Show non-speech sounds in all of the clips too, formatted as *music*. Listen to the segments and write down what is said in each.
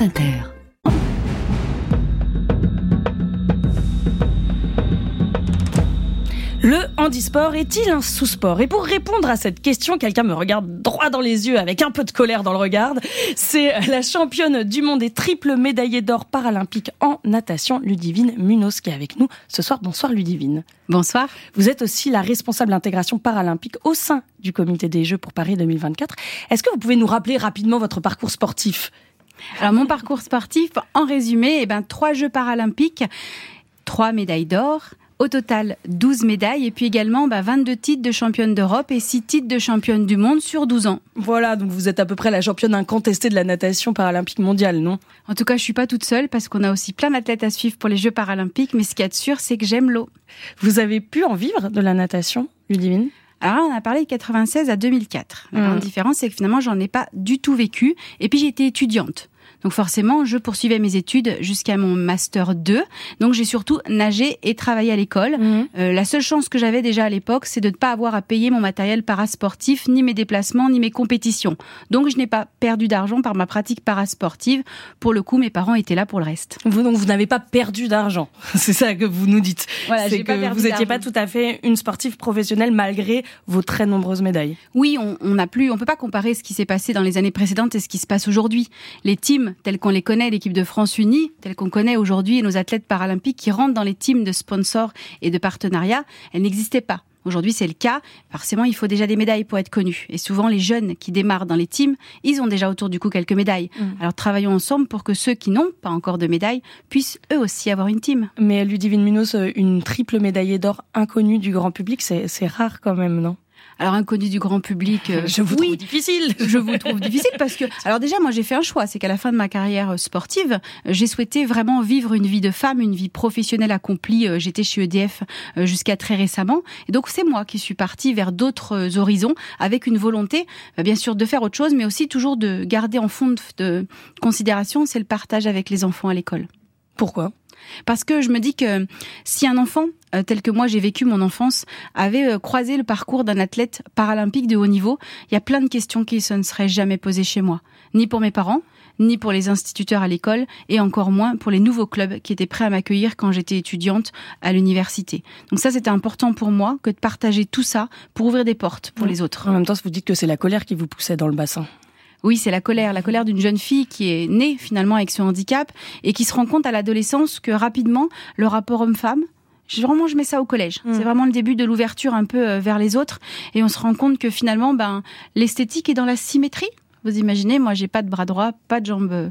France Inter. Le handisport est-il un sous-sport? Et pour répondre à cette question, quelqu'un me regarde droit dans les yeux avec un peu de colère dans le regard. C'est la championne du monde et triple médaillée d'or paralympique en natation, Ludivine Munoz, qui est avec nous ce soir. Bonsoir Ludivine. Bonsoir. Vous êtes aussi la responsable d'intégration paralympique au sein du comité des Jeux pour Paris 2024. Est-ce que vous pouvez nous rappeler rapidement votre parcours sportif? Alors mon parcours sportif, en résumé, eh ben, trois Jeux paralympiques, trois médailles d'or, au total, 12 médailles et puis également bah, 22 titres de championne d'Europe et 6 titres de championne du monde sur 12 ans. Voilà, donc vous êtes à peu près la championne incontestée de la natation paralympique mondiale, non? En tout cas, je suis pas toute seule parce qu'on a aussi plein d'athlètes à suivre pour les Jeux paralympiques, mais ce qu'il y a de sûr, c'est que j'aime l'eau. Vous avez pu en vivre de la natation, Ludivine? Alors, on a parlé de 96 à 2004. La mmh. différence, c'est que finalement, j'en ai pas du tout vécu. Et puis, j'étais étudiante. Donc forcément, je poursuivais mes études jusqu'à mon master 2. Donc j'ai surtout nagé et travaillé à l'école. Mhm. Euh, la seule chance que j'avais déjà à l'époque, c'est de ne pas avoir à payer mon matériel parasportif, ni mes déplacements, ni mes compétitions. Donc je n'ai pas perdu d'argent par ma pratique parasportive. Pour le coup, mes parents étaient là pour le reste. Vous donc vous n'avez pas perdu d'argent. *laughs* C'est ça que vous nous dites. Voilà, c'est que vous n'étiez pas tout à fait une sportive professionnelle malgré vos très nombreuses médailles. Oui, on n'a plus, on peut pas comparer ce qui s'est passé dans les années précédentes et ce qui se passe aujourd'hui. Les teams tels qu'on les connaît, l'équipe de France unie, telle qu'on connaît aujourd'hui, nos athlètes paralympiques qui rentrent dans les teams de sponsors et de partenariats, elles n'existaient pas. Aujourd'hui, c'est le cas. Forcément, il faut déjà des médailles pour être connu. Et souvent, les jeunes qui démarrent dans les teams, ils ont déjà autour du cou quelques médailles. Mm. Alors, travaillons ensemble pour que ceux qui n'ont pas encore de médailles puissent eux aussi avoir une team. Mais Ludivine Munoz, une triple médaillée d'or inconnue du grand public, c'est rare quand même, non? Alors inconnu du grand public, euh, je vous trouve difficile. *laughs* Je vous trouve difficile parce que, *laughs* alors déjà moi j'ai fait un choix, c'est qu'à la fin de ma carrière euh, sportive, euh, j'ai souhaité vraiment vivre une vie de femme, une vie professionnelle accomplie. J'étais chez EDF jusqu'à très récemment, et donc c'est moi qui suis partie vers d'autres horizons avec une volonté, bien sûr, de faire autre chose, mais aussi toujours de garder en fond de considération, c'est le partage avec les enfants à l'école. Pourquoi? Parce que je me dis que si un enfant, euh, tel que moi j'ai vécu mon enfance, avait euh, croisé le parcours d'un athlète paralympique de haut niveau, il y a plein de questions qui ne seraient jamais posées chez moi, ni pour mes parents, ni pour les instituteurs à l'école, et encore moins pour les nouveaux clubs qui étaient prêts à m'accueillir quand j'étais étudiante à l'université. Donc ça, c'était important pour moi que de partager tout ça pour ouvrir des portes pour les autres. En même temps, vous dites que c'est la colère qui vous poussait dans le bassin. Oui, c'est la colère, la colère d'une jeune fille qui est née finalement avec ce handicap et qui se rend compte à l'adolescence que rapidement le rapport homme-femme, vraiment je mets ça au collège. Mm. C'est vraiment le début de l'ouverture un peu euh, vers les autres et on se rend compte que finalement ben l'esthétique est dans la symétrie. Vous imaginez, moi j'ai pas de bras droit, pas de jambe,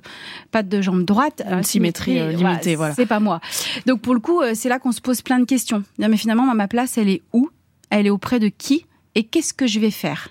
pas de jambe droite, une symétrie, euh, limitée, voilà. C'est pas moi. Donc pour le coup, euh, c'est là qu'on se pose plein de questions. Mais finalement, ma place, elle est où? Elle est auprès de qui? Et qu'est-ce que je vais faire?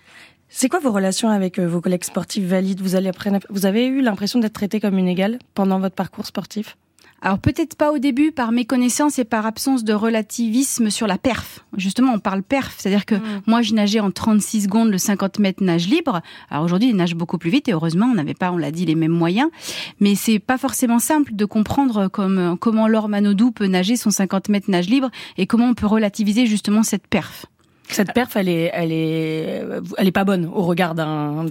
C'est quoi vos relations avec euh, vos collègues sportifs valides? Vous, allez vous avez eu l'impression d'être traité comme une égale pendant votre parcours sportif? Alors peut-être pas au début par méconnaissance et par absence de relativisme sur la perf. Justement, on parle perf, c'est-à-dire que mm. moi je nageais en 36 secondes le 50 mètres nage libre. Alors aujourd'hui, ils nagent beaucoup plus vite et heureusement, on n'avait pas, on l'a dit, les mêmes moyens. Mais c'est pas forcément simple de comprendre comme, comment Laure Manodou peut nager son 50 mètres nage libre et comment on peut relativiser justement cette perf. Cette perf, elle est, elle est, elle est pas bonne au regard d'un.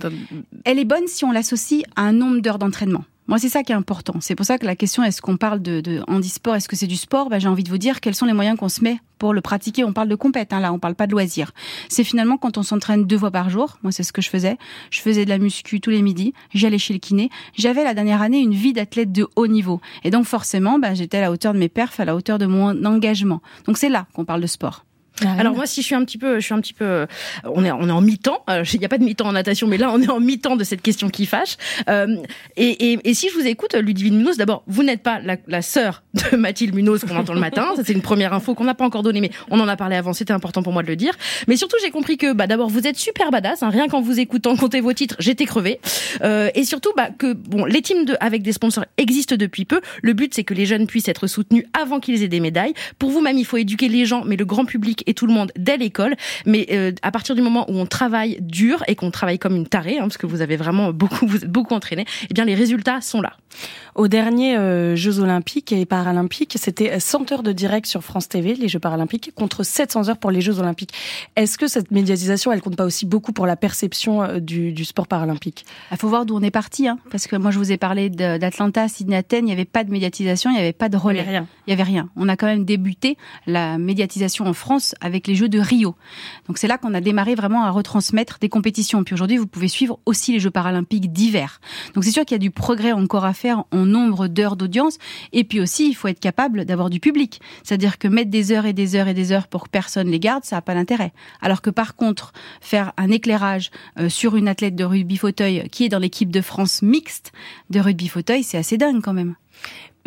Elle est bonne si on l'associe à un nombre d'heures d'entraînement. Moi, c'est ça qui est important. C'est pour ça que la question est-ce qu'on parle de, de handisport, est-ce que c'est du sport? Ben, J'ai envie de vous dire quels sont les moyens qu'on se met pour le pratiquer? On parle de compète, hein, là, on parle pas de loisir. C'est finalement quand on s'entraîne deux fois par jour. Moi, c'est ce que je faisais. Je faisais de la muscu tous les midis. J'allais chez le kiné. J'avais la dernière année une vie d'athlète de haut niveau. Et donc, forcément, ben, j'étais à la hauteur de mes perfs, à la hauteur de mon engagement. Donc, c'est là qu'on parle de sport. Ah Alors moi, si je suis un petit peu, je suis un petit peu, on est, on est en mi-temps. Euh, il n'y a pas de mi-temps en natation, mais là, on est en mi-temps de cette question qui fâche. Euh, et, et, et, si je vous écoute, Ludivine Munoz, d'abord, vous n'êtes pas la, la sœur de Mathilde Munoz qu'on entend le matin. Ça, c'est une première info qu'on n'a pas encore donnée, mais on en a parlé avant. C'était important pour moi de le dire. Mais surtout, j'ai compris que, bah, d'abord, vous êtes super badass. Hein, rien qu'en vous écoutant compter vos titres, j'étais crevée. Euh, et surtout, bah, que bon, les teams avec des sponsors existent depuis peu. Le but, c'est que les jeunes puissent être soutenus avant qu'ils aient des médailles. Pour vous, même, il faut éduquer les gens, mais le grand public et tout le monde dès l'école. Mais euh, à partir du moment où on travaille dur et qu'on travaille comme une tarée, hein, parce que vous avez vraiment beaucoup, vous êtes beaucoup entraîné, eh bien les résultats sont là. Aux derniers euh, Jeux Olympiques et Paralympiques, c'était 100 heures de direct sur France TV, les Jeux Paralympiques, contre 700 heures pour les Jeux Olympiques. Est-ce que cette médiatisation, elle compte pas aussi beaucoup pour la perception euh, du, du sport paralympique? Il faut voir d'où on est parti, hein, parce que moi je vous ai parlé d'Atlanta, Sydney, Athènes, il n'y avait pas de médiatisation, il n'y avait pas de relais. Il y avait rien. Il y avait rien. On a quand même débuté la médiatisation en France avec les Jeux de Rio. Donc c'est là qu'on a démarré vraiment à retransmettre des compétitions. Puis aujourd'hui, vous pouvez suivre aussi les Jeux paralympiques d'hiver. Donc c'est sûr qu'il y a du progrès encore à faire en nombre d'heures d'audience. Et puis aussi, il faut être capable d'avoir du public. C'est-à-dire que mettre des heures et des heures et des heures pour que personne les garde, ça n'a pas d'intérêt. Alors que par contre, faire un éclairage euh, sur une athlète de rugby fauteuil qui est dans l'équipe de France mixte de rugby fauteuil, c'est assez dingue quand même.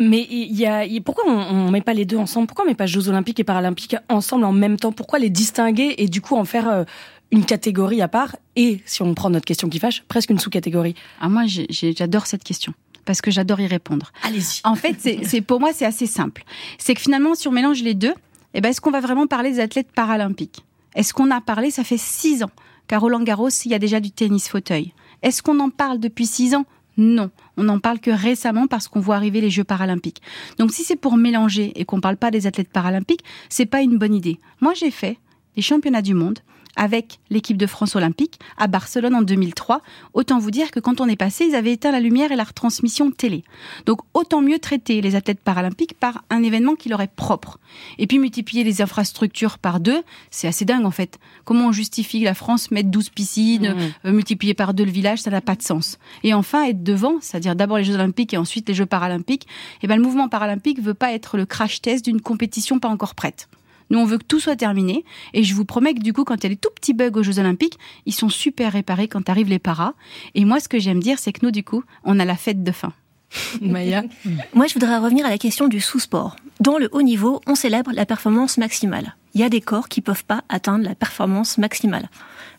Mais il y a, pourquoi on, ne met pas les deux ensemble? Pourquoi on met pas Jeux Olympiques et Paralympiques ensemble en même temps? Pourquoi les distinguer et du coup en faire euh, une catégorie à part? Et, si on prend notre question qui fâche, presque une sous-catégorie Ah moi, j'adore cette question parce que j'adore y répondre. Allez-y. En fait, c'est pour moi c'est assez simple. C'est que finalement, si on mélange les deux, eh ben, est-ce qu'on va vraiment parler des athlètes paralympiques? Est-ce qu'on a parlé Ça fait six ans qu'à Roland Garros, il y a déjà du tennis fauteuil? Est-ce qu'on en parle depuis six ans? Non, on n'en parle que récemment parce qu'on voit arriver les Jeux paralympiques. Donc si c'est pour mélanger et qu'on ne parle pas des athlètes paralympiques, c'est pas une bonne idée. Moi j'ai fait les championnats du monde avec l'équipe de France olympique à Barcelone en 2003. Autant vous dire que quand on est passé, ils avaient éteint la lumière et la retransmission télé. Donc autant mieux traiter les athlètes paralympiques par un événement qui leur est propre. Et puis multiplier les infrastructures par deux, c'est assez dingue en fait. Comment on justifie que la France mette 12 piscines, mmh. euh, multiplier par deux le village, ça n'a pas de sens. Et enfin, être devant, c'est-à-dire d'abord les Jeux olympiques et ensuite les Jeux paralympiques, et eh ben, le mouvement paralympique veut pas être le crash test d'une compétition pas encore prête. Nous, on veut que tout soit terminé. Et je vous promets que du coup, quand il y a des tout petits bugs aux Jeux Olympiques, ils sont super réparés quand arrivent les paras. Et moi, ce que j'aime dire, c'est que nous, du coup, on a la fête de fin. *laughs* Maya *laughs* Moi, je voudrais revenir à la question du sous-sport. Dans le haut niveau, on célèbre la performance maximale. Il y a des corps qui peuvent pas atteindre la performance maximale.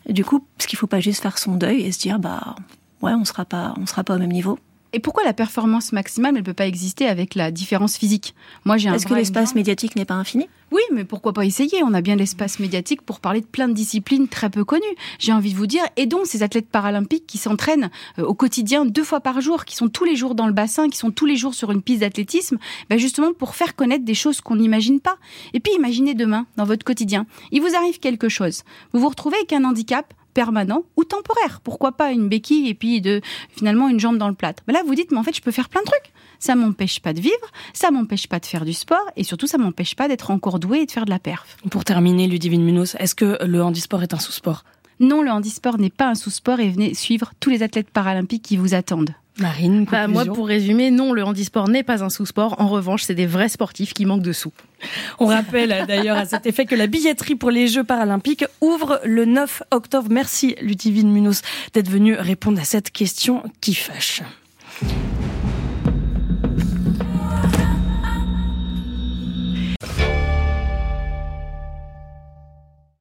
Du coup, parce qu'il faut pas juste faire son deuil et se dire, bah, ouais, on sera pas, on sera pas au même niveau. Et pourquoi la performance maximale ne peut pas exister avec la différence physique? Moi, j'ai Est-ce que l'espace médiatique n'est pas infini? Oui, mais pourquoi pas essayer? On a bien l'espace médiatique pour parler de plein de disciplines très peu connues. J'ai envie de vous dire, aidons ces athlètes paralympiques qui s'entraînent euh, au quotidien deux fois par jour, qui sont tous les jours dans le bassin, qui sont tous les jours sur une piste d'athlétisme, ben justement pour faire connaître des choses qu'on n'imagine pas. Et puis imaginez demain, dans votre quotidien, il vous arrive quelque chose. Vous vous retrouvez avec un handicap permanent ou temporaire. Pourquoi pas une béquille et puis de finalement une jambe dans le plâtre. là, vous dites, mais en fait, je peux faire plein de trucs. Ça m'empêche pas de vivre, ça m'empêche pas de faire du sport et surtout, ça m'empêche pas d'être encore doué et de faire de la perf. Pour terminer, Ludivine Munoz, est-ce que le handisport est un sous-sport? Non, le handisport n'est pas un sous-sport et venez suivre tous les athlètes paralympiques qui vous attendent. Marine, bah, moi, pour résumer, non, le handisport n'est pas un sous-sport. En revanche, c'est des vrais sportifs qui manquent de sous. On rappelle d'ailleurs à cet effet que la billetterie pour les Jeux paralympiques ouvre le 9 octobre. Merci Ludivine Munoz d'être venue répondre à cette question qui fâche.